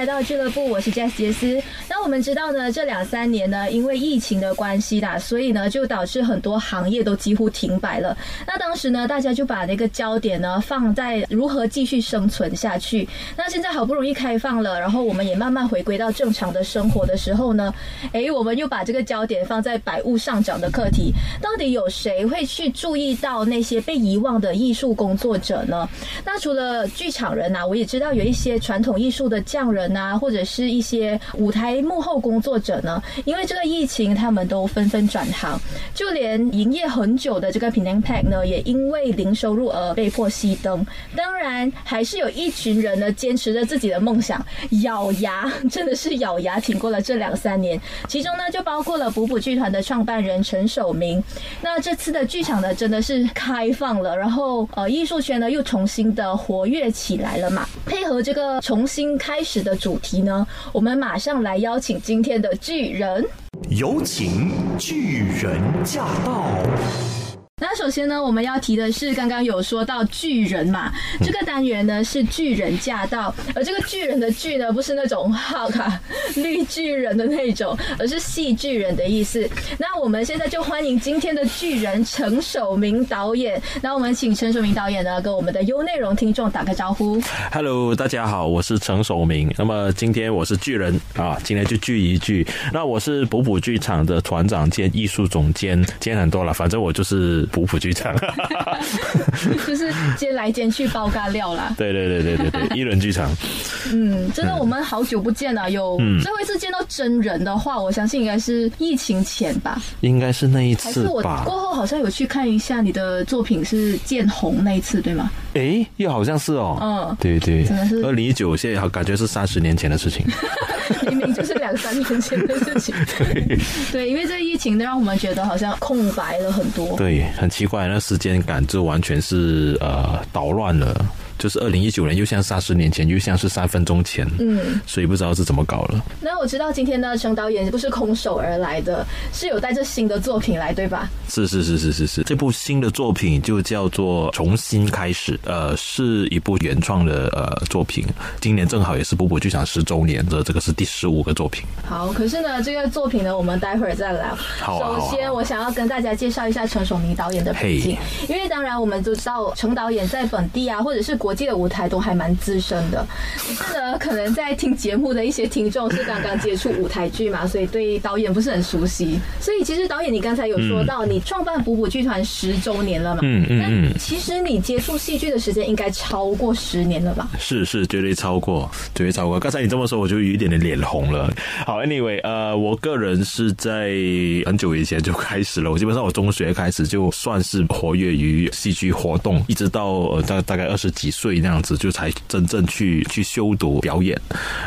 来到俱乐部，我是 Jess 杰斯。那我们知道呢，这两三年呢，因为疫情的关系啦，所以呢，就导致很多行业都几乎停摆了。那当时呢，大家就把那个焦点呢放在如何继续生存下去。那现在好不容易开放了，然后我们也慢慢回归到正常的生活的时候呢，诶，我们又把这个焦点放在百物上涨的课题。到底有谁会去注意到那些被遗忘的艺术工作者呢？那除了剧场人啊，我也知道有一些传统艺术的匠人啊，或者是一些舞台幕后工作者呢，因为这个疫情，他们都纷纷转行，就连营业很久的这个 p i n a n Pack 呢，也因为零收入而被迫熄灯。当然，还是有一群人呢，坚持着自己的梦想，咬牙，真的是咬牙挺过了这两三年。其中呢，就包括了补补剧团的创办人陈守明。那这次的剧场呢，真的是开放了，然后呃，艺术圈呢又重新的活跃起来了嘛。配合这个重新开始的主题呢，我们马上来邀请今天的巨人。有请巨人驾到。那首先呢，我们要提的是刚刚有说到巨人嘛，这个单元呢是巨人驾到，而这个巨人的巨呢不是那种哈卡绿巨人的那种，而是戏巨人的意思。那我们现在就欢迎今天的巨人陈守明导演。那我们请陈守明导演呢跟我们的优内容听众打个招呼。Hello，大家好，我是陈守明。那么今天我是巨人啊，今天就聚一聚。那我是补补剧场的团长兼艺术总监，兼很多了，反正我就是补补剧场。就是煎来煎去包干料啦。对对对对对对，一人剧场。嗯，真的我们好久不见了。有嗯最后一次见到真人的话，我相信应该是疫情前吧。应该是那一次还是我？过后好像有去看一下你的作品是见红那一次，对吗？诶，又好像是哦。嗯对对真的是，二零一九，现在好感觉是三十年前的事情。明明就是两三年前的事情。对，因为这疫情让我们觉得好像空白了很多。对，很奇怪，那时间感就完全是呃捣乱了。就是二零一九年，又像三十年前，又像是三分钟前。嗯，所以不知道是怎么搞了。那我知道今天呢陈导演不是空手而来的，是有带着新的作品来，对吧？是是是是是是，这部新的作品就叫做《重新开始》，呃，是一部原创的呃作品。今年正好也是补补剧场十周年的，这个是第十五个作品。好，可是呢，这个作品呢，我们待会儿再聊。好啊好啊首先，我想要跟大家介绍一下陈守明导演的背景，因为当然我们都知道陈导演在本地啊，或者是国际的舞台都还蛮资深的。可是呢，可能在听节目的一些听众是刚刚接触舞台剧嘛，所以对导演不是很熟悉。所以其实导演，你刚才有说到，你创办补补剧团十周年了嘛？嗯嗯嗯那其实你接触戏剧的时间应该超过十年了吧？是是，绝对超过，绝对超过。刚才你这么说，我就有一点点脸红了。好，anyway，呃，我个人是在很久以前就开始了，我基本上我中学开始就算是活跃于戏剧活动，一直到呃大大概二十几岁那样子，就才真正去去修读表演。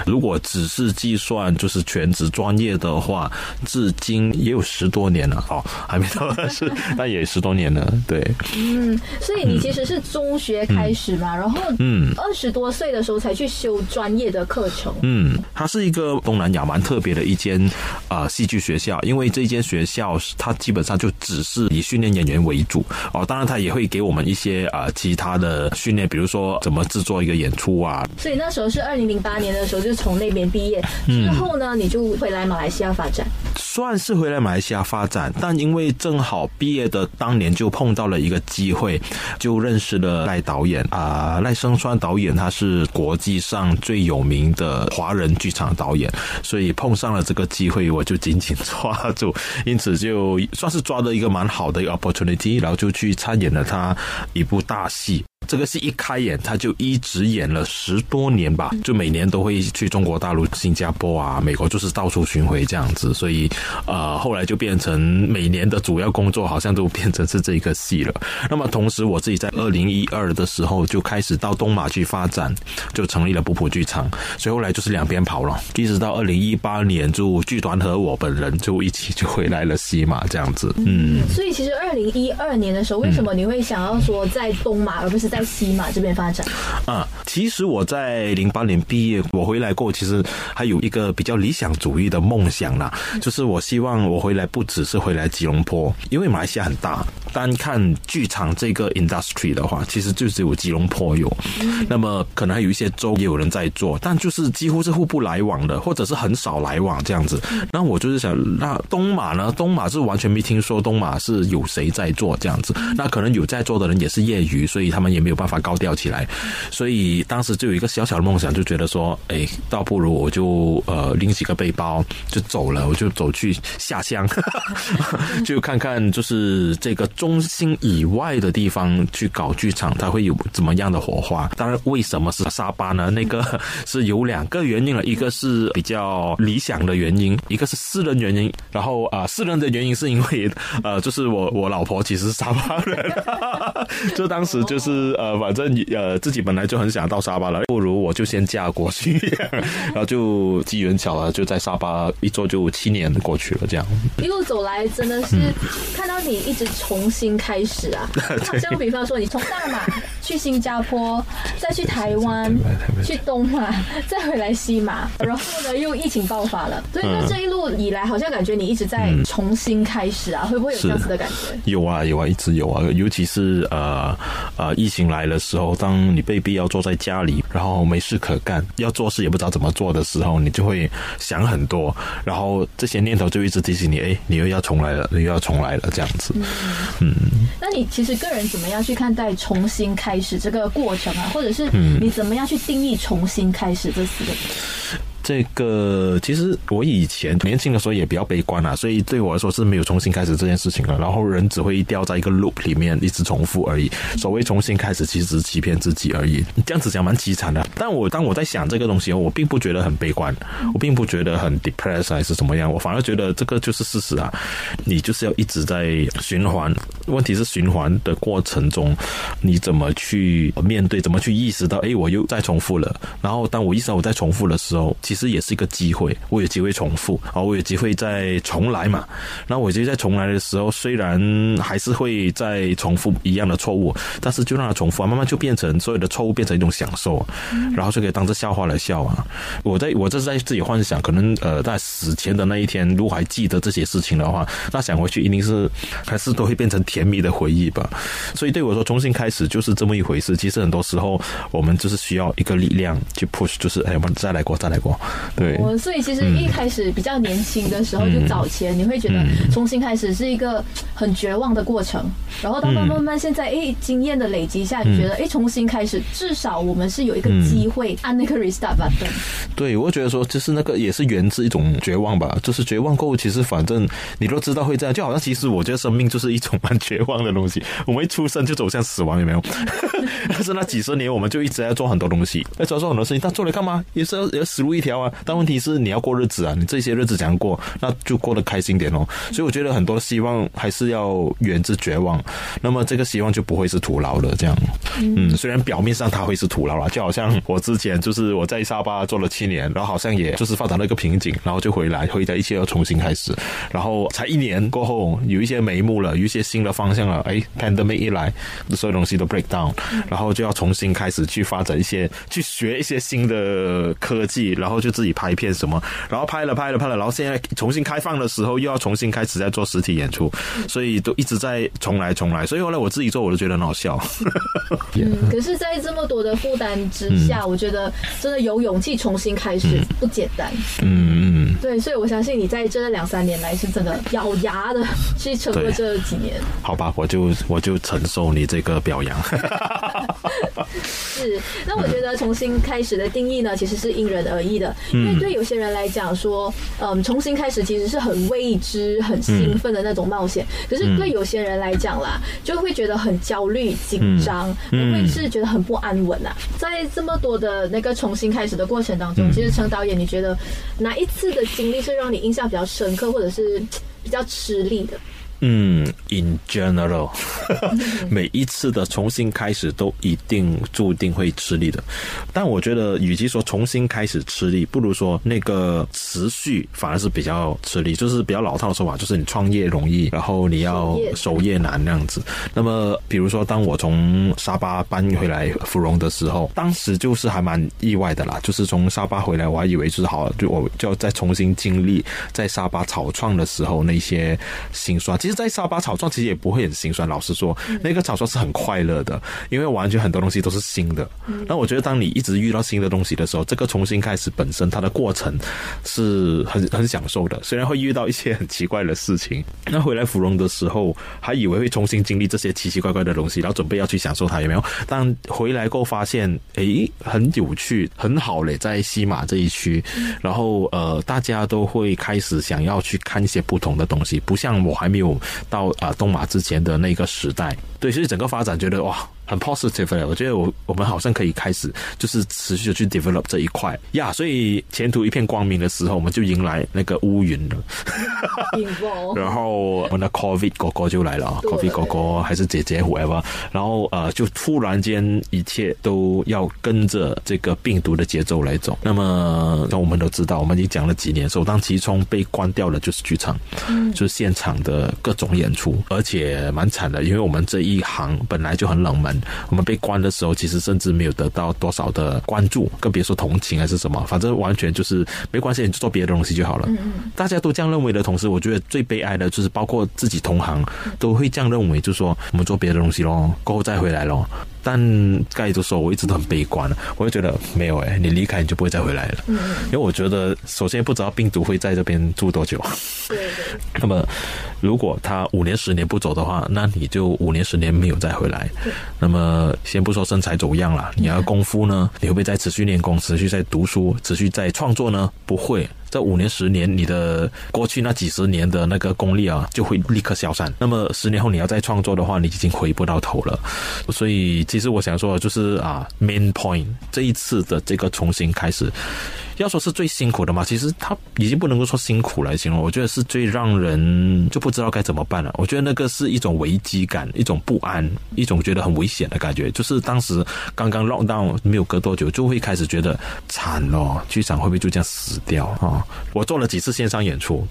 如果只是计算就是全职专业的话，至今也有十多年了。哦，还没到二十，但也十多年了。对，嗯，所以你其实是中学开始嘛，然后嗯二十多岁的时候才去修专业的课程。嗯，它是一个东南亚蛮特别的一间啊戏剧学校，因为这间学校是它基本上就只是以训练演员为主哦，当然它也会给我们一些啊、其他的训练，比如说怎么制作一个演出啊。所以那时候是二零零八年的时候，就从那边毕业嗯之后呢，你就回来马来西亚发展。算是回来马来西亚发展，但因为正好毕业的当年就碰到了一个机会，就认识了赖导演啊、赖声川导演他是国际上最有名的华人剧场导演，所以碰上了这个机会，我就紧紧抓住，因此就算是抓了一个蛮好的一个 opportunity，然后就去参演了他一部大戏。这个戏一开演，他就一直演了十多年吧，就每年都会去中国大陆、新加坡啊、美国，就是到处巡回这样子。所以，呃，后来就变成每年的主要工作，好像都变成是这个戏了。那么，同时我自己在二零一二的时候就开始到东马去发展，就成立了普普剧场。所以后来就是两边跑了，一直到二零一八年，就剧团和我本人就一起就回来了西马这样子。嗯。所以其实二零一二年的时候，为什么你会想要说在东马而不是在西马这边发展。啊，其实我在零八年毕业，我回来过，其实还有一个比较理想主义的梦想啦，就是我希望我回来不只是回来吉隆坡，因为马来西亚很大，单看剧场这个 industry 的话，其实就只有吉隆坡有，那么可能还有一些州也有人在做，但就是几乎是互不来往的，或者是很少来往这样子。那我就是想，那东马呢？东马是完全没听说东马是有谁在做这样子，那可能有在做的人也是业余，所以他们也没有办法高调起来。所以当时就有一个小小的梦想，就觉得说，哎，倒不如我就呃拎起个背包就走了，我就走去下乡，就看看就是这个中心以外的地方去搞剧场，它会有怎么样的火花。当然，为什么是沙巴呢？那个 是有两个原因了，一个是比较理想的原因，一个是私人原因。然后啊，私人的原因是因为呃，就是我我老婆其实是沙巴人，就当时就是呃，反正呃自己本来就很想到沙巴了，不如我就先嫁过去，然后就机缘巧合就在沙巴一坐就七年过去了，这样一路走来真的是看到你一直从新开始啊，好像比方说你从大马 去新加坡，再去台湾，去东马，再回来西马，然后呢又疫情爆发了，所以呢这一路以来好像感觉你一直在重新开始啊，会不会有这样子的感觉？有啊有啊，一直有啊，尤其是呃呃疫情来的时候，当你被逼要坐在家里，然后没事可干，要做事也不知道怎么做的时候，你就会想很多，然后这些念头就一直提醒你，哎，你又要重来了，你又要重来了，这样子。嗯，那你其实个人怎么样去看待重新开始这个过程啊？或者是你怎么样去定义重新开始这四个字？这个其实我以前年轻的时候也比较悲观啊，所以对我来说是没有重新开始这件事情了。然后人只会掉在一个 loop 里面，一直重复而已。所谓重新开始，其实是欺骗自己而已。这样子讲蛮凄惨的。但我当我在想这个东西，我并不觉得很悲观，我并不觉得很 depressed 还是怎么样，我反而觉得这个就是事实啊。你就是要一直在循环，问题是循环的过程中，你怎么去面对，怎么去意识到，哎，我又在重复了。然后当我意识到我在重复的时候，实也是一个机会，我有机会重复啊，我有机会再重来嘛。那我觉得在重来的时候，虽然还是会再重复一样的错误，但是就让它重复啊，慢慢就变成所有的错误变成一种享受，然后就可以当着笑话来笑啊。我在我这是在自己幻想，可能呃在死前的那一天，如果还记得这些事情的话，那想回去一定是还是都会变成甜蜜的回忆吧。所以对我说，重新开始就是这么一回事。其实很多时候我们就是需要一个力量去 push，就是哎，我们再来过，再来过。对，我所以其实一开始比较年轻的时候就早前，你会觉得重新开始是一个很绝望的过程，然后到慢慢慢现在哎经验的累积下，你觉得哎重新开始至少我们是有一个机会按那个 restart button。对，我觉得说就是那个也是源自一种绝望吧，就是绝望过后，其实反正你都知道会这样，就好像其实我觉得生命就是一种蛮绝望的东西，我们一出生就走向死亡，有没有？但是那几十年我们就一直在做很多东西，在做很多事情，但做了干嘛？也是要要死路一条啊。但问题是你要过日子啊，你这些日子怎样过，那就过得开心点哦。所以我觉得很多希望还是要源自绝望，那么这个希望就不会是徒劳的。这样，嗯，虽然表面上它会是徒劳了，就好像我之前就是我在沙巴做了七年，然后好像也就是发展了一个瓶颈，然后就回来，回来一切要重新开始，然后才一年过后有一些眉目了，有一些新的方向了，哎，pandemic 一来，所有东西都 break down，然后就要重新开始去发展一些，去学一些新的科技，然后就自己。拍片什么，然后拍了拍了拍了，然后现在重新开放的时候，又要重新开始在做实体演出，所以都一直在重来重来。所以后来我自己做，我都觉得很好笑。嗯，可是，在这么多的负担之下，我觉得真的有勇气重新开始不简单。嗯嗯，对，所以我相信你在这两三年来是真的咬牙的去撑过这几年。好吧，我就我就承受你这个表扬。是，那我觉得重新开始的定义呢，其实是因人而异的。因为对有些人来讲说，嗯，重新开始其实是很未知、很兴奋的那种冒险。可是对有些人来讲啦，就会觉得很焦虑、紧张，会是觉得很不安稳啊。在这么多的那个重新开始的过程当中，其实陈导演，你觉得哪一次的经历是让你印象比较深刻，或者是比较吃力的？嗯，in general，每一次的重新开始都一定注定会吃力的。但我觉得，与其说重新开始吃力，不如说那个持续反而是比较吃力，就是比较老套的说法，就是你创业容易，然后你要守业难那样子。那么，比如说，当我从沙巴搬回来芙蓉的时候，当时就是还蛮意外的啦，就是从沙巴回来，我还以为就是好，就我就要再重新经历在沙巴草创的时候那些心酸。其实。在沙巴草创其实也不会很心酸，老实说，那个草创是很快乐的，因为完全很多东西都是新的。那我觉得，当你一直遇到新的东西的时候，这个重新开始本身它的过程是很很享受的。虽然会遇到一些很奇怪的事情，那回来芙蓉的时候，还以为会重新经历这些奇奇怪怪的东西，然后准备要去享受它，有没有？但回来过后发现，诶，很有趣，很好嘞，在西马这一区，然后呃，大家都会开始想要去看一些不同的东西，不像我还没有。到啊，东马之前的那个时代，对，所以整个发展觉得哇。很 positive 的，我觉得我我们好像可以开始，就是持续的去 develop 这一块呀。所以前途一片光明的时候，我们就迎来那个乌云了。然后我们的 COVID 哥哥就来了啊，COVID 哥哥还是姐姐 whatever。然后呃，就突然间一切都要跟着这个病毒的节奏来走。那么，那我们都知道，我们已经讲了几年，首当其冲被关掉了就是剧场，就是现场的各种演出，而且蛮惨的，因为我们这一行本来就很冷门。我们被关的时候，其实甚至没有得到多少的关注，更别说同情还是什么，反正完全就是没关系，你就做别的东西就好了。大家都这样认为的同时，我觉得最悲哀的就是包括自己同行都会这样认为，就是说我们做别的东西咯，过后再回来咯。但该都说，我一直都很悲观我就觉得没有哎，你离开你就不会再回来了。嗯因为我觉得，首先不知道病毒会在这边住多久。对对。那么，如果他五年十年不走的话，那你就五年十年没有再回来。那么，先不说身材走样了，你要功夫呢？你会不会再持续练功，持续在读书，持续在创作呢？不会。这五年十年，你的过去那几十年的那个功力啊，就会立刻消散。那么十年后你要再创作的话，你已经回不到头了。所以，其实我想说的，就是啊，main point，这一次的这个重新开始。要说是最辛苦的嘛，其实他已经不能够说辛苦来形容，我觉得是最让人就不知道该怎么办了。我觉得那个是一种危机感，一种不安，一种觉得很危险的感觉。就是当时刚刚 lock down 没有隔多久，就会开始觉得惨了，剧场会不会就这样死掉啊？我做了几次线上演出，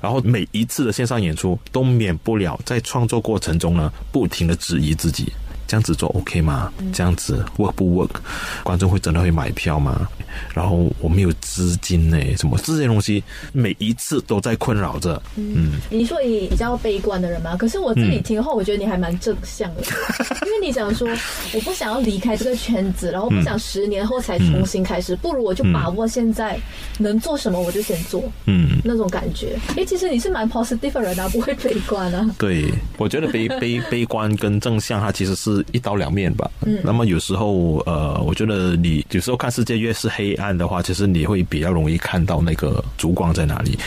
然后每一次的线上演出都免不了在创作过程中呢，不停的质疑自己。这样子做 OK 吗？这样子 work 不 work？观众会真的会买票吗？然后我没有资金呢，什么这些东西每一次都在困扰着。嗯，你说你比较悲观的人吗？可是我自己听后，我觉得你还蛮正向的，因为你讲说我不想要离开这个圈子，然后不想十年后才重新开始，不如我就把握现在能做什么我就先做。嗯，那种感觉。哎，其实你是蛮 positive 的人啊，不会悲观啊。对，我觉得悲 悲悲观跟正向，它其实是。一刀两面吧。嗯，那么有时候，呃，我觉得你有时候看世界越是黑暗的话，其实你会比较容易看到那个烛光在哪里。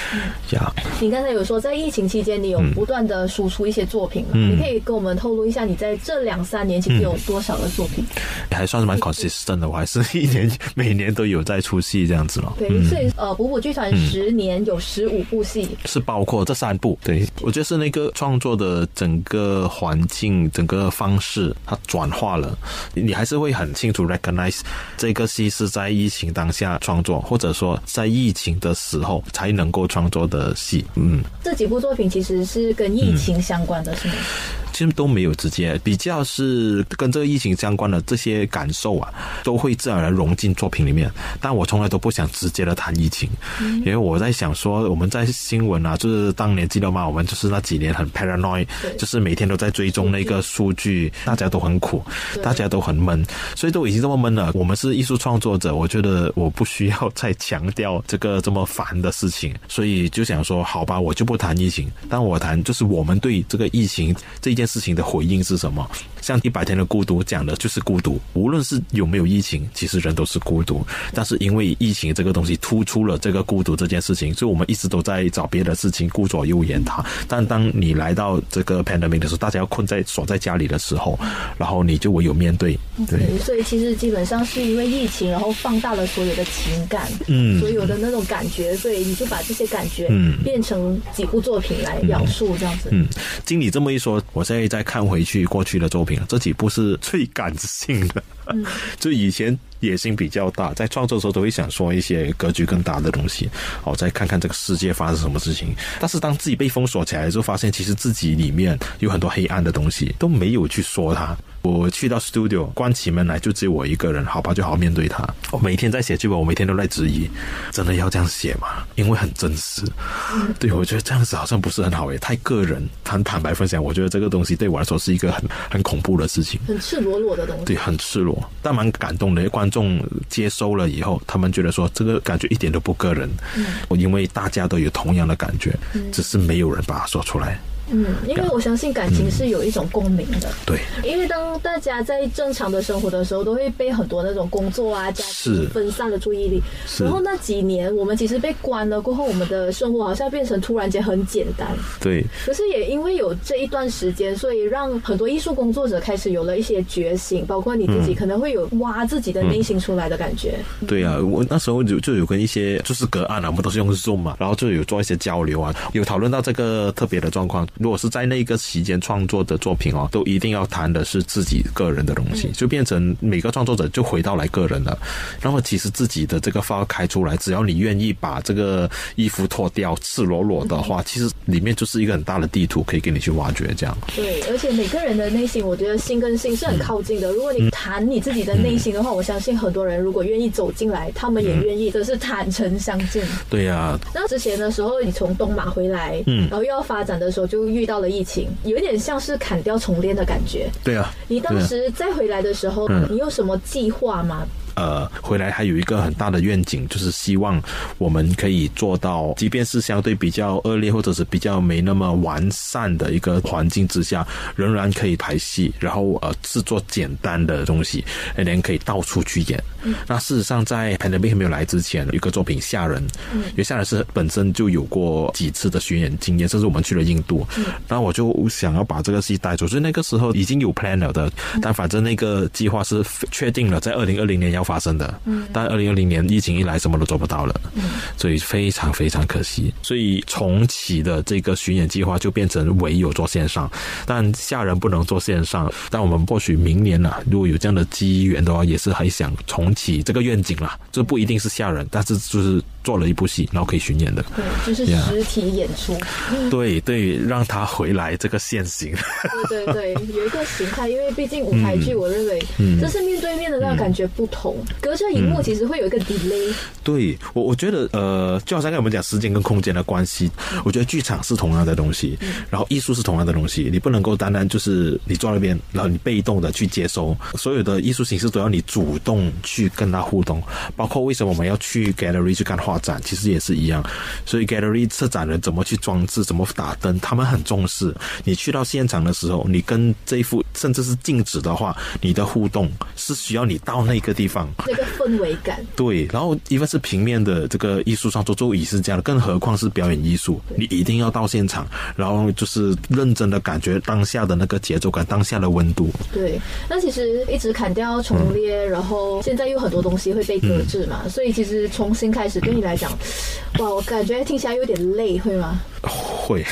这样。你刚才有说，在疫情期间，你有不断的输出一些作品嘛？你可以跟我们透露一下，你在这两三年其实有多少的作品？还算是蛮 consistent 的，我还是一年每年都有在出戏这样子了。对，所以呃，补补剧团十年有十五部戏，是包括这三部。对，我觉得是那个创作的整个环境、整个方式。它转化了，你还是会很清楚 recognize 这个戏是在疫情当下创作，或者说在疫情的时候才能够创作的戏。嗯，这几部作品其实是跟疫情相关的，是吗？其实都没有直接比较，是跟这个疫情相关的这些感受啊，都会自然而然融进作品里面。但我从来都不想直接的谈疫情，因为我在想说，我们在新闻啊，就是当年记得吗？我们就是那几年很 paranoid，就是每天都在追踪那个数据，大家都很苦，大家都很闷，所以都已经这么闷了。我们是艺术创作者，我觉得我不需要再强调这个这么烦的事情，所以就想说，好吧，我就不谈疫情，但我谈就是我们对这个疫情这件。事情的回应是什么。像一百天的孤独讲的就是孤独，无论是有没有疫情，其实人都是孤独。但是因为疫情这个东西突出了这个孤独这件事情，所以我们一直都在找别的事情顾左右言他。但当你来到这个 pandemic 的时候，大家要困在锁在家里的时候，然后你就唯有面对。对，所以其实基本上是因为疫情，然后放大了所有的情感，嗯所有的那种感觉，所以你就把这些感觉嗯变成几部作品来表述，这样子。嗯，经你这么一说，我现在再看回去过去的作品，这几部是最感性的。嗯，就以前野心比较大，在创作的时候都会想说一些格局更大的东西，好再看看这个世界发生什么事情。但是当自己被封锁起来之后，发现其实自己里面有很多黑暗的东西，都没有去说它。我去到 studio 关起门来就只有我一个人，好吧，就好好面对它。我每天在写剧本，我每天都在质疑，真的要这样写吗？因为很真实。对，我觉得这样子好像不是很好诶，太个人，很坦白分享。我觉得这个东西对我来说是一个很很恐怖的事情。很赤裸裸的东西。对，很赤裸，但蛮感动的。观众接收了以后，他们觉得说这个感觉一点都不个人，嗯，因为大家都有同样的感觉，只是没有人把它说出来。嗯，因为我相信感情是有一种共鸣的。对，因为当大家在正常的生活的时候，都会被很多那种工作啊、家庭分散了注意力。是然后那几年，我们其实被关了过后，我们的生活好像变成突然间很简单。对，可是也因为有这一段时间，所以让很多艺术工作者开始有了一些觉醒，包括你自己可能会有挖自己的内心出来的感觉。对啊，我那时候就就有跟一些就是隔岸啊，我们都是用 Zoom 嘛，然后就有做一些交流啊，有讨论到这个特别的状况。如果是在那个期间创作的作品哦，都一定要谈的是自己个人的东西，就变成每个创作者就回到来个人了。然后其实自己的这个发开出来，只要你愿意把这个衣服脱掉，赤裸裸的话，其实里面就是一个很大的地图，可以给你去挖掘。这样，对，而且每个人的内心，我觉得心跟心是很靠近的。如果你谈你自己的内心的话，我相信很多人如果愿意走进来，他们也愿意，就是坦诚相见。对呀、那之前的时候，你从东马回来，嗯然后又要发展的时候，就遇到了疫情，有点像是砍掉重练的感觉。对啊，你当时再回来的时候，嗯你有什么计划吗？呃，回来还有一个很大的愿景，就是希望我们可以做到，即便是相对比较恶劣或者是比较没那么完善的一个环境之下，仍然可以排戏，然后呃制作简单的东西，连可以到处去演。那事实上，在 pandemic 没有来之前，有一个作品《吓人》，因为《吓人》是本身就有过几次的巡演经验，甚至我们去了印度，然后我就想要把这个戏带走，所以那个时候已经有 plan 了的，但反正那个计划是确定了在二零二零年要发生的，嗯。但二零二零年疫情一来，什么都做不到了，嗯。所以非常非常可惜，所以重启的这个巡演计划就变成唯有做线上，但下人不能做线上，但我们或许明年啊，如果有这样的机缘的话，也是还想重启这个愿景啦，这不一定是下人，但是就是做了一部戏，然后可以巡演的。对，就是实体演出。对对，让他回来这个现行。对对对，有一个形态，因为毕竟舞台剧，我认为嗯。这是面对面的那个感觉不同，隔着荧幕其实会有一个 delay。对我，我觉得呃，就好像跟我们讲时间跟空间的关系，我觉得剧场是同样的东西，然后艺术是同样的东西，你不能够单单就是你坐那边，然后你被动的去接收，所有的艺术形式都要你主动去跟它互动，包括为什么我们要去 gallery 去看画展，其实也是一样。所以 gallery 策展人怎么去装置，怎么打灯，他们很重视。你去到现场的时候，你跟这一幅甚至是静止的话，你的互动是需要你到那个地方。那个氛围感，对，然后因为是平面的这个艺术创作，就也是这样的，更何况是表演艺术，你一定要到现场，然后就是认真的感觉当下的那个节奏感，当下的温度。对。那其实一直砍掉重练，然后现在有很多东西会被搁置嘛，所以其实重新开始对你来讲，哇，我感觉听起来有点累，会吗？会，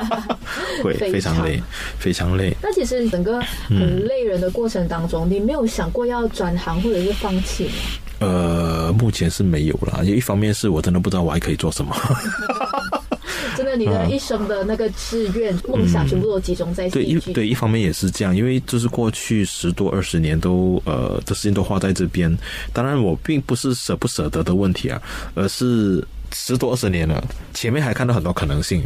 会非非常累，非常累。那其实整个很累人的过程当中，你没有想过要转行或者是放弃吗？呃，目前是没有啦。一方面是我真的不知道我还可以做什么。真的，你的一生的那个志愿、梦想，全部都集中在对，一。对一方面也是这样，因为就是过去十多二十年都呃的时间都花在这边。当然，我并不是舍不舍得的问题啊，而是十多二十年了，前面还看到很多可能性。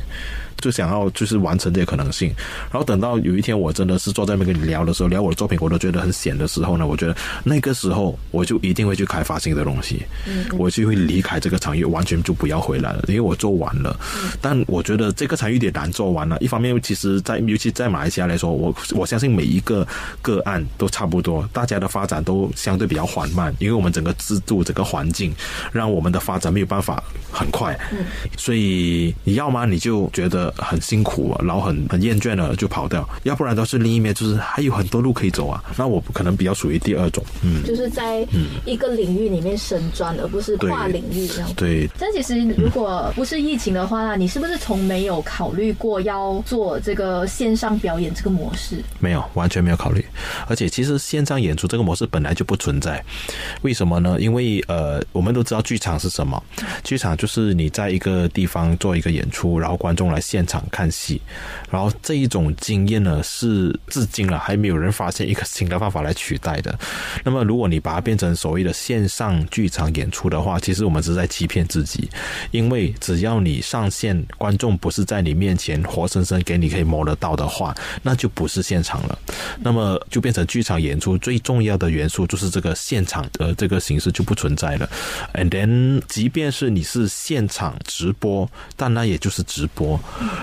就想要就是完成这些可能性。然后等到有一天我真的是坐在那边跟你聊的时候，聊我的作品，我都觉得很闲的时候呢，我觉得那个时候我就一定会去开发新的东西，嗯我就会离开这个场域，完全就不要回来了，因为我做完了。但我觉得这个场域有点难做完了。一方面，其实，在尤其在马来西亚来说，我我相信每一个个案都差不多，大家的发展都相对比较缓慢，因为我们整个制度、整个环境让我们的发展没有办法很快。所以你要么你就觉得很辛苦啊，然后很很厌倦了就跑掉；要不然都是另一面，就是还有很多路可以走啊。那我可能比较属于第二种，嗯，就是在一个领域里面深钻，而不是跨领域这样。对。但其实如果不是疫情的话，你是不是从没有考虑过要做这个线上表演这个模式？没有，完全没有考虑。而且其实线上演出这个模式本来就不存在。为什么呢？因为呃，我们都知道剧场是什么，剧场就是你在一个地方做一个演出，然后观众来现现场看戏，然后这一种经验呢，是至今了还没有人发现一个新的方法来取代的。那么如果你把它变成所谓的线上剧场演出的话，其实我们是在欺骗自己，因为只要你上线，观众不是在你面前活生生给你可以摸得到的话，那就不是现场了。那么就变成剧场演出最重要的元素就是这个现场的这个形式就不存在了。And then，即便是你是现场直播，但那也就是直播，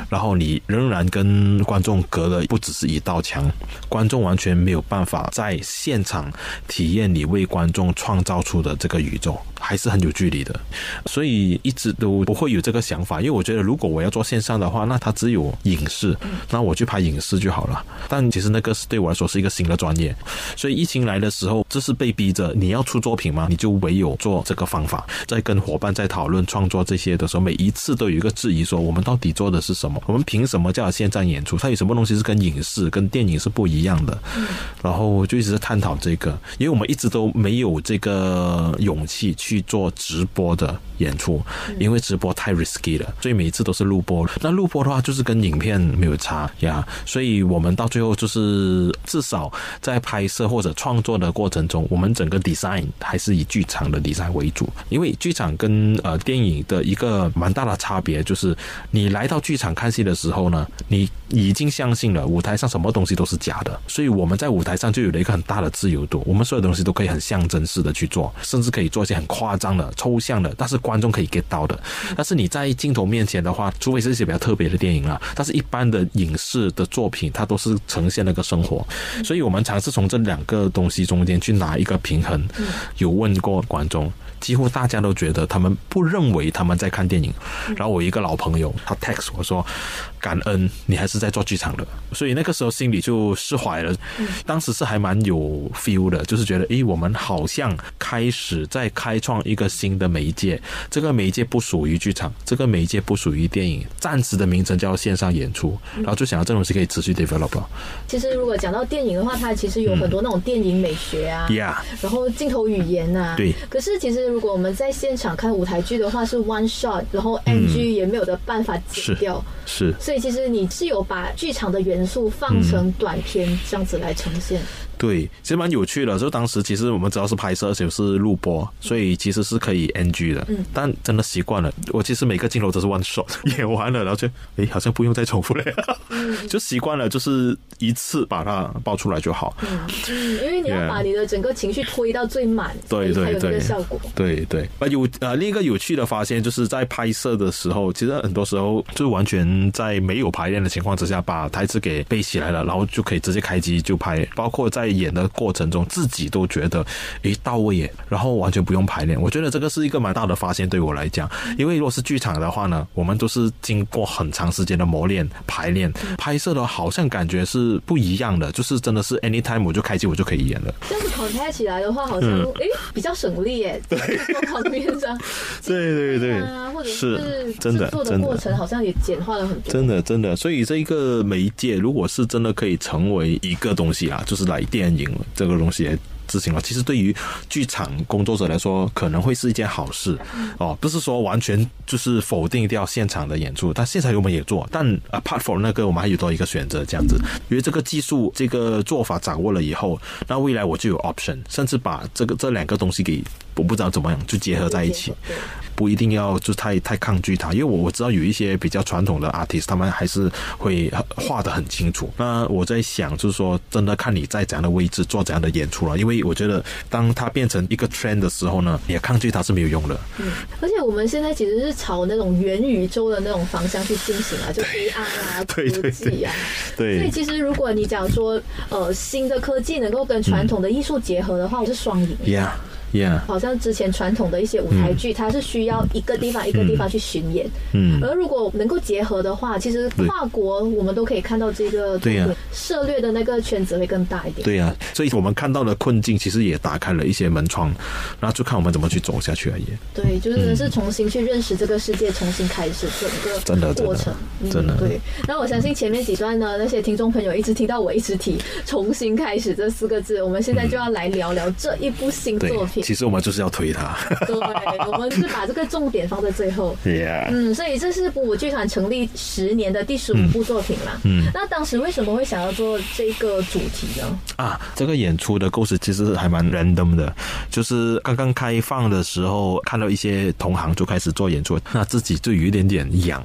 然后你仍然跟观众隔了不只是一道墙，观众完全没有办法在现场体验你为观众创造出的这个宇宙，还是很有距离的。所以一直都不会有这个想法，因为我觉得如果我要做线上的话，那它只有影视，那我去拍影视就好了。但其实那个是对我来说是一个新的专业，所以疫情来的时候，这是被逼着你要出作品吗？你就唯有做这个方法。在跟伙伴在讨论创作这些的时候，每一次都有一个质疑：说我们到底做的是什么？我们凭什么叫线上演出？它有什么东西是跟影视、跟电影是不一样的？然后就一直在探讨这个，因为我们一直都没有这个勇气去做直播的演出，因为直播太 risky 了，所以每一次都是录播。那录播的话，就是跟影片没有差呀，所以我们到最后就是至少在拍摄或者创作的过程中，我们整个 design 还是以剧场的 design 为主，因为剧场跟呃电影的一个蛮大的差别就是，你来到剧场看戏的时候呢，你已经相信了舞台上什么东西都是假的，所以我们在舞台上就有了一个很大的自由度，我们所有东西都可以很象征式的去做，甚至可以做一些很夸张的、抽象的，但是观众可以 get 到的。但是你在镜头面前的话，除非是一些比较特别的电影啊，但是一般的影视的作品，它都是呈现那个生活，所以我们尝试从这两个东西中间去拿一个平衡。有问过观众。几乎大家都觉得他们不认为他们在看电影，然后我一个老朋友他 text 我说感恩你还是在做剧场的，所以那个时候心里就释怀了。当时是还蛮有 feel 的，就是觉得诶，我们好像开始在开创一个新的媒介，这个媒介不属于剧场，这个媒介不属于电影，暂时的名称叫线上演出，然后就想到这种是可以持续 develop。其实如果讲到电影的话，它其实有很多那种电影美学啊然后镜头语言呐，对，可是其实。如果我们在现场看舞台剧的话，是 one shot，然后 NG 也没有的办法剪掉，是，所以其实你是有把剧场的元素放成短片这样子来呈现。对，其实蛮有趣的。就当时其实我们主要是拍摄，而且是录播，所以其实是可以 NG 的。嗯。但真的习惯了，我其实每个镜头都是 one shot 演完了，然后就哎，好像不用再重复了。嗯。就习惯了，就是一次把它爆出来就好。嗯。因为你要把你的整个情绪推到最满，对对对，效果。对对。啊，有啊，另一个有趣的发现就是在拍摄的时候，其实很多时候就完全在没有排练的情况之下，把台词给背起来了，然后就可以直接开机就拍，包括在。在演的过程中，自己都觉得诶到位耶，然后完全不用排练。我觉得这个是一个蛮大的发现，对我来讲。因为如果是剧场的话呢，我们都是经过很长时间的磨练、排练、拍摄的，好像感觉是不一样的。就是真的是 anytime 我就开机，我就可以演了。这样子跑拍起来的话，好像诶比较省力耶。对，旁边上。对对对，或者是真的做的过程好像也简化了很多。真的真的，所以这一个媒介，如果是真的可以成为一个东西啊，就是来。电影这个东西也执行了，其实对于剧场工作者来说，可能会是一件好事哦。不是说完全就是否定掉现场的演出，但现场我们也做，但 apart from 那个，我们还有多一个选择，这样子。因为这个技术这个做法掌握了以后，那未来我就有 option，甚至把这个这两个东西给我不知道怎么样就结合在一起。不一定要就太太抗拒它，因为我我知道有一些比较传统的 artist，他们还是会画的很清楚。那我在想，就是说，真的看你在怎样的位置做怎样的演出了。因为我觉得，当它变成一个 trend 的时候呢，也抗拒它是没有用的。嗯，而且我们现在其实是朝那种元宇宙的那种方向去进行啊，就 AI 啊、科对对技啊。对，所以其实如果你讲说，呃，新的科技能够跟传统的艺术结合的话，我是双赢。，Yeah Yeah，好像之前传统的一些舞台剧，它是需要一个地方一个地方去巡演，嗯，而如果能够结合的话，其实跨国我们都可以看到这个对呀涉猎的那个圈子会更大一点。对呀、所以我们看到的困境其实也打开了一些门窗，然后就看我们怎么去走下去而已。对，就是真的是重新去认识这个世界，重新开始整个真的真的过程。嗯真的对。那我相信前面几段呢，那些听众朋友一直听到我一直提“重新开始”这四个字，我们现在就要来聊聊这一部新作，品。其实我们就是要推它。对，我们是把这个重点放在最后。Yeah，嗯，所以这是舞剧团成立十年的第十五部作品啦。嗯那当时为什么会想要做这个主题呢？啊，这个演出的故事其实还蛮 random 的，就是刚刚开放的时候，看到一些同行就开始做演出，那自己就有一点点痒，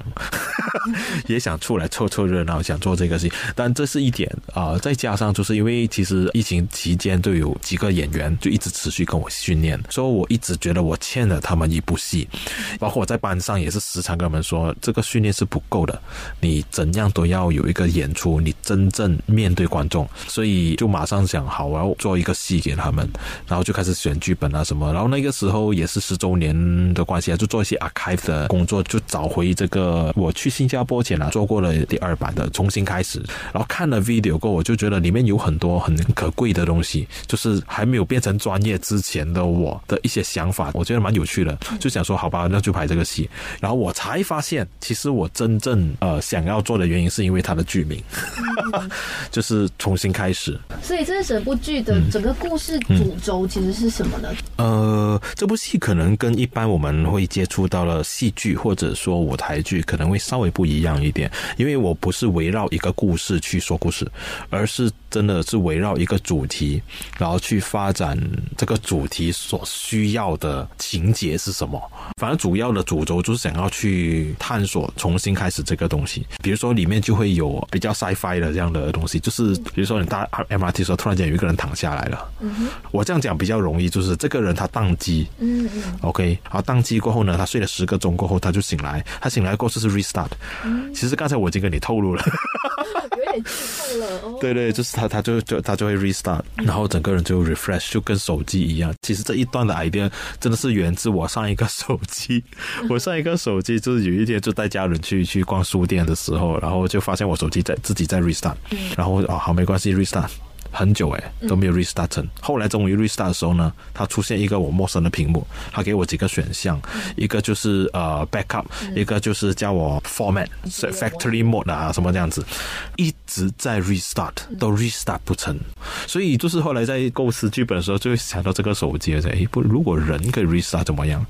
也想出来凑凑热闹，想做这个事情。但这是一点啊、再加上就是因为其实疫情期间就有几个演员就一直持续跟我训练，所以我一直觉得我欠了他们一部戏，包括我在班上也是时常跟他们说，这个训练是不够的，你怎样都要有一个演出，你真正面对观众，所以就马上想好，我要做一个戏给他们，然后就开始选剧本啊什么，然后那个时候也是十周年的关系啊，就做一些 archive 的工作，就找回这个我去新加坡前啊做过了第二版的重新开始，然后看了 video 过，我就觉得里面有很多很可贵的东西，就是还没有变成专业之前的我的一些想法，我觉得蛮有趣的，就想说好吧，那就拍这个戏，然后我才发现，其实我真正呃想要做的原因是因为它的剧名，就是重新开始。所以这整部剧的整个故事嗯主轴其实是什么呢？呃，这部戏可能跟一般我们会接触到的戏剧或者说舞台剧可能会稍微不一样一点，因为我不是围绕一个故事去说故事，而是真的是围绕一个主题，然后去发展这个主题所需要的情节是什么。反正主要的主轴就是想要去探索重新开始这个东西，比如说里面就会有比较 sci-fi 的这样的东西，就是比如说你搭 MRT 的时候，突然间有一个人躺下来了。我这样讲比较容易，就是这个人他宕机嗯嗯，，OK，好，宕机过后呢，他睡了十个钟过后他就醒来，他醒来过后就是 restart。其实刚才我已经跟你透露了，了哦。对对，就是他他就就他就会 restart，然后整个人就 refresh，就跟手机一样。其实这一段的 idea 真的是源自我上一个手机，我上一个手机就是有一天就带家人去去逛书店的时候，然后就发现我手机在自己在 restart，然后啊好没关系 restart。很久哎都没有 restart 成，后来终于 restart 的时候呢，它出现一个我陌生的屏幕，它给我几个选项，一个就是呃 backup，一个就是叫我 format 是 factory mode 啊什么这样子，一直在 restart 都 restart 不成，所以就是后来在构思剧本的时候就会想到这个手机，哎不如果人可以 restart 怎么样？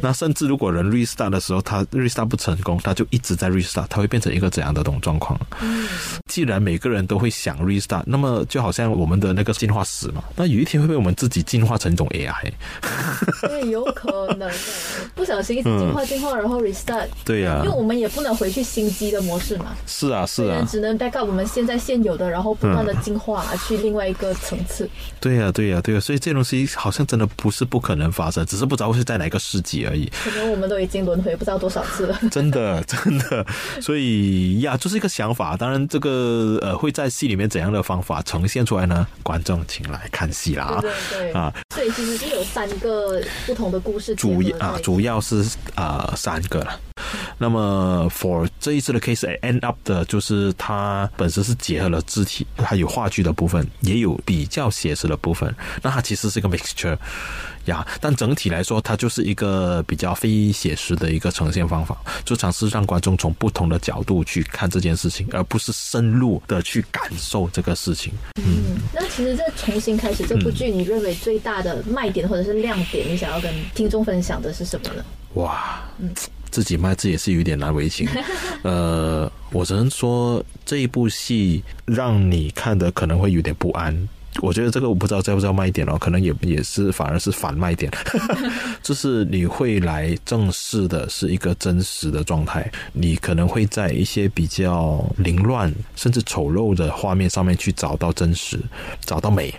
那甚至如果人 restart 的时候，它 restart 不成功，它就一直在 restart，它会变成一个怎样的这种状况？既然每个人都会想 restart，那么就好像我们的那个进化史嘛，那有一天会被我们自己进化成一种 AI。对，有可能的，不小心一直进化进化，然后 restart，对呀、因为我们也不能回去新机的模式嘛，是啊，是啊，只能 back up 我们现在现有的，然后不断的进化去另外一个层次。对呀、对呀、对呀、所以这东西好像真的不是不可能发生，只是不知道是在哪个世纪而已。可能我们都已经轮回不知道多少次了。真的，真的，所以呀，就是一个想法。当然，这个呃会在戏里面怎样的方法呈现出来呢？观众请来看戏啦对对对，啊！所以其实是有三个不同的故事主啊，主要是啊、三个了。那么，for 这一次的 case end up 的就是它本身是结合了肢体，它有话剧的部分，也有比较写实的部分。那它其实是一个 mixture 呀，但整体来说，它就是一个比较非写实的一个呈现方法，就尝试让观众从不同的角度去看这件事情，而不是深入的去感受这个事情。嗯，那其实这重新开始这部剧，你认为最大的卖点或者是亮点，你想要跟听众分享的是什么呢？哇，嗯自己卖自己也是有点难为情。呃，我只能说这一部戏让你看的可能会有点不安。我觉得这个我不知道叫不叫卖点哦，可能也也是反而是反卖点，就是你会来正视的是一个真实的状态，你可能会在一些比较凌乱甚至丑陋的画面上面去找到真实，找到美。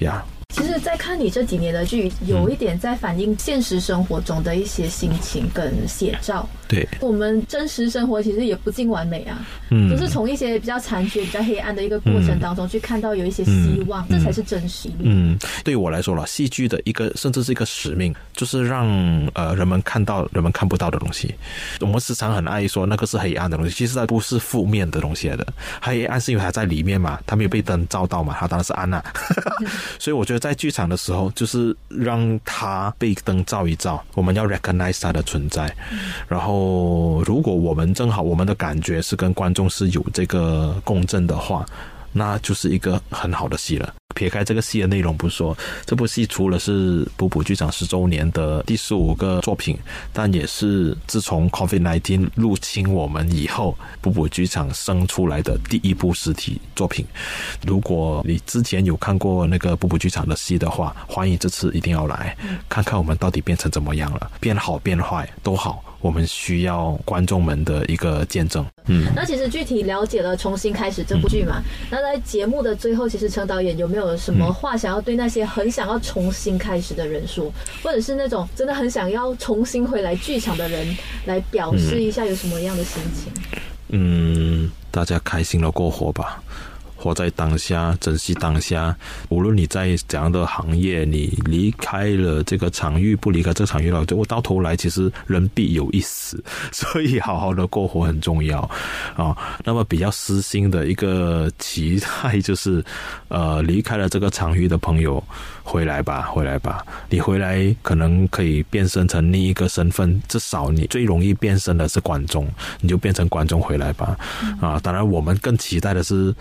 呀。其实，在看你这几年的剧，有一点在反映现实生活中的一些心情跟写照。对，我们真实生活其实也不尽完美啊，嗯就是从一些比较残缺、比较黑暗的一个过程当中去看到有一些希望，这才是真实。嗯，对我来说了，戏剧的一个甚至是一个使命，就是让呃人们看到人们看不到的东西。我们时常很爱说那个是黑暗的东西，其实它不是负面的东西来的。黑暗是因为它在里面嘛，它没有被灯照到嘛，它当然是暗呐、所以我觉得在剧场的时候，就是让他被灯照一照，我们要 recognize 它的存在。然后，如果我们正好我们的感觉是跟观众是有这个共振的话，那就是一个很好的戏了。撇开这个戏的内容不说，这部戏除了是补补剧场十周年的第十五个作品，但也是自从 COVID-19 入侵我们以后，补补剧场生出来的第一部实体作品。如果你之前有看过那个补补剧场的戏的话，欢迎这次一定要来看看我们到底变成怎么样了，变好变坏都好，我们需要观众们的一个见证。嗯。那其实具体了解了《重新开始》这部剧嘛，那在节目的最后，其实陈导演有没有什么话想要对那些很想要重新开始的人说，或者是那种真的很想要重新回来剧场的人，来表示一下有什么样的心情？嗯，大家开心的过活吧，活在当下，珍惜当下。无论你在怎样的行业，你离开了这个场域，不离开这个场域了，我到头来其实人必有一死，所以好好的过活很重要啊。那么比较私心的一个期待就是，呃，离开了这个场域的朋友。回来吧，回来吧！你回来可能可以变身成另一个身份，至少你最容易变身的是观众，你就变成观众回来吧。啊，当然我们更期待的是，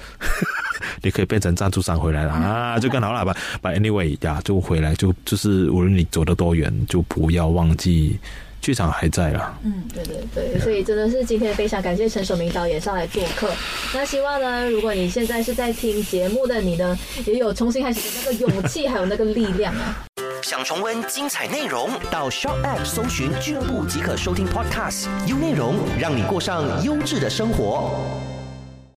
你可以变成赞助商回来了啊，就更好了吧。But anyway 呀，就回来就就是无论你走得多远，就不要忘记。剧场还在啦，嗯，对对对，所以真的是今天非常感谢陈守明导演上来做客。那希望呢，如果你现在是在听节目的你呢，也有重新开始的那个勇气，还有那个力量啊。想重温精彩内容，到 Shop App 搜寻俱乐部即可收听 Podcast，优内容让你过上优质的生活。